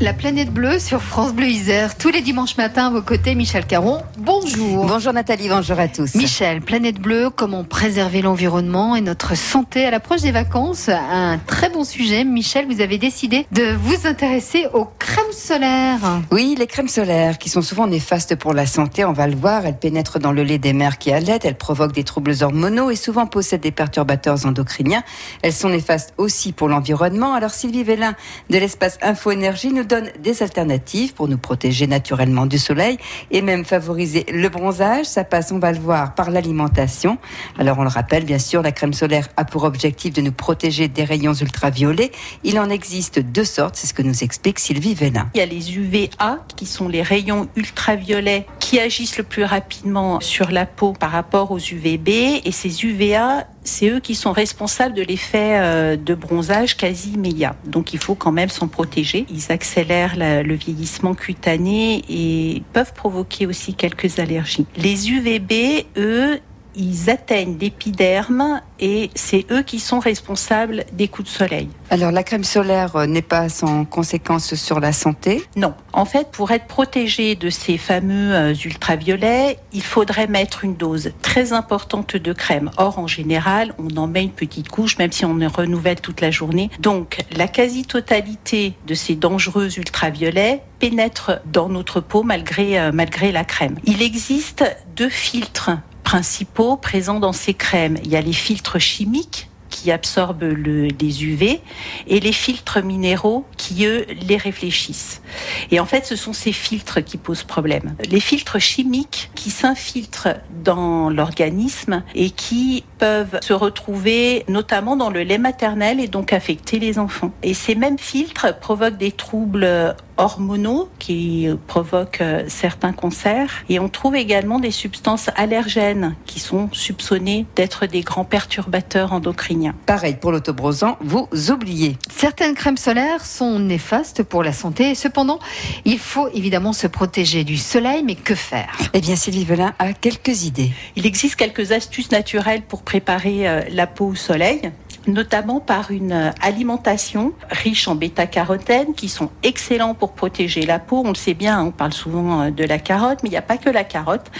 La planète bleue sur France Bleu Isère, tous les dimanches matins à vos côtés, Michel Caron. Bonjour. Bonjour Nathalie, bonjour à tous. Michel, planète bleue, comment préserver l'environnement et notre santé à l'approche des vacances? Un très bon sujet. Michel, vous avez décidé de vous intéresser aux crèmes. Oui, les crèmes solaires qui sont souvent néfastes pour la santé, on va le voir, elles pénètrent dans le lait des mères qui allaitent, elles provoquent des troubles hormonaux et souvent possèdent des perturbateurs endocriniens. Elles sont néfastes aussi pour l'environnement. Alors Sylvie Vélin de l'espace Info Énergie nous donne des alternatives pour nous protéger naturellement du soleil et même favoriser le bronzage. Ça passe, on va le voir, par l'alimentation. Alors on le rappelle, bien sûr, la crème solaire a pour objectif de nous protéger des rayons ultraviolets. Il en existe deux sortes, c'est ce que nous explique Sylvie Vélin. Il y a les UVA qui sont les rayons ultraviolets qui agissent le plus rapidement sur la peau par rapport aux UVB et ces UVA c'est eux qui sont responsables de l'effet euh, de bronzage quasi immédiat. Donc il faut quand même s'en protéger. Ils accélèrent le vieillissement cutané et peuvent provoquer aussi quelques allergies. Les UVB, eux, ils atteignent l'épiderme et c'est eux qui sont responsables des coups de soleil. Alors la crème solaire euh, n'est pas sans conséquences sur la santé Non. En fait, pour être protégé de ces fameux euh, ultraviolets, il faudrait mettre une dose très importante de crème. Or, en général, on en met une petite couche, même si on ne renouvelle toute la journée. Donc, la quasi-totalité de ces dangereux ultraviolets pénètre dans notre peau malgré, euh, malgré la crème. Il existe deux filtres principaux présents dans ces crèmes. Il y a les filtres chimiques qui absorbent le, les UV et les filtres minéraux qui, eux, les réfléchissent. Et en fait, ce sont ces filtres qui posent problème. Les filtres chimiques qui s'infiltrent dans l'organisme et qui peuvent se retrouver notamment dans le lait maternel et donc affecter les enfants. Et ces mêmes filtres provoquent des troubles hormonaux qui provoquent euh, certains cancers. Et on trouve également des substances allergènes qui sont soupçonnées d'être des grands perturbateurs endocriniens. Pareil pour l'autobrosan, vous oubliez. Certaines crèmes solaires sont néfastes pour la santé. Cependant, il faut évidemment se protéger du soleil, mais que faire? Eh bien, Sylvie Velin a quelques idées. Il existe quelques astuces naturelles pour préparer euh, la peau au soleil notamment par une euh, alimentation riche en bêta-carotène qui sont excellents pour protéger la peau. On le sait bien, on parle souvent euh, de la carotte, mais il n'y a pas que la carotte.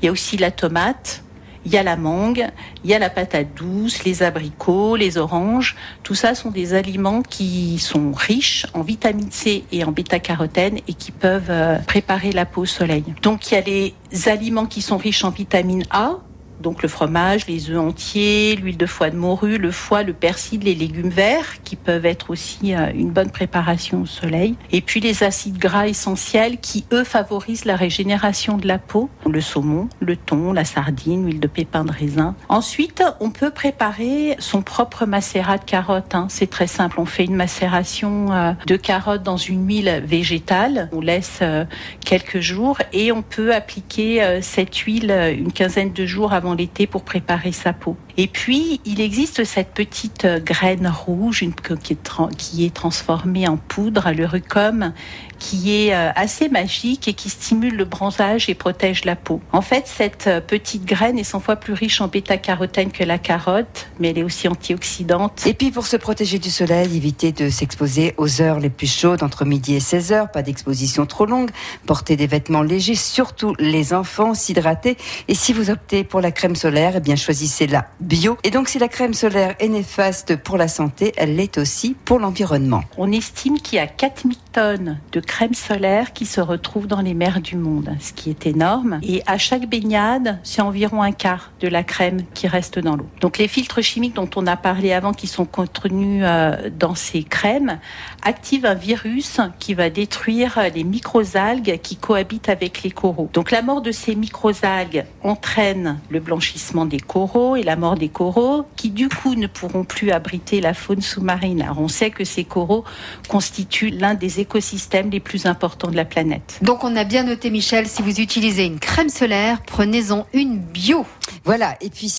Il y a aussi la tomate, il y a la mangue, il y a la patate douce, les abricots, les oranges. Tout ça sont des aliments qui sont riches en vitamine C et en bêta-carotène et qui peuvent euh, préparer la peau au soleil. Donc il y a les aliments qui sont riches en vitamine A, donc le fromage, les œufs entiers, l'huile de foie de morue, le foie, le persil, les légumes verts qui peuvent être aussi euh, une bonne préparation au soleil. Et puis les acides gras essentiels qui eux favorisent la régénération de la peau, le saumon, le thon, la sardine, l'huile de pépin de raisin. Ensuite, on peut préparer son propre macérat de carottes. Hein. C'est très simple. On fait une macération euh, de carottes dans une huile végétale. On laisse euh, quelques jours et on peut appliquer cette huile une quinzaine de jours avant l'été pour préparer sa peau. Et puis, il existe cette petite euh, graine rouge une, qui, est qui est transformée en poudre, le rucum, qui est euh, assez magique et qui stimule le bronzage et protège la peau. En fait, cette euh, petite graine est 100 fois plus riche en bêta-carotène que la carotte, mais elle est aussi antioxydante. Et puis, pour se protéger du soleil, éviter de s'exposer aux heures les plus chaudes, entre midi et 16 heures, pas d'exposition trop longue, porter des vêtements légers, surtout les enfants, s'hydrater. Et si vous optez pour la crème solaire, eh bien, choisissez-la bio. Et donc, si la crème solaire est néfaste pour la santé, elle l'est aussi pour l'environnement. On estime qu'il y a 4000 de crème solaire qui se retrouvent dans les mers du monde, ce qui est énorme. Et à chaque baignade, c'est environ un quart de la crème qui reste dans l'eau. Donc les filtres chimiques dont on a parlé avant, qui sont contenus euh, dans ces crèmes, activent un virus qui va détruire les microalgues qui cohabitent avec les coraux. Donc la mort de ces microalgues entraîne le blanchissement des coraux et la mort des coraux, qui du coup ne pourront plus abriter la faune sous-marine. Alors on sait que ces coraux constituent l'un des écosystèmes les plus importants de la planète. Donc on a bien noté Michel, si vous utilisez une crème solaire, prenez-en une bio. Voilà, et puis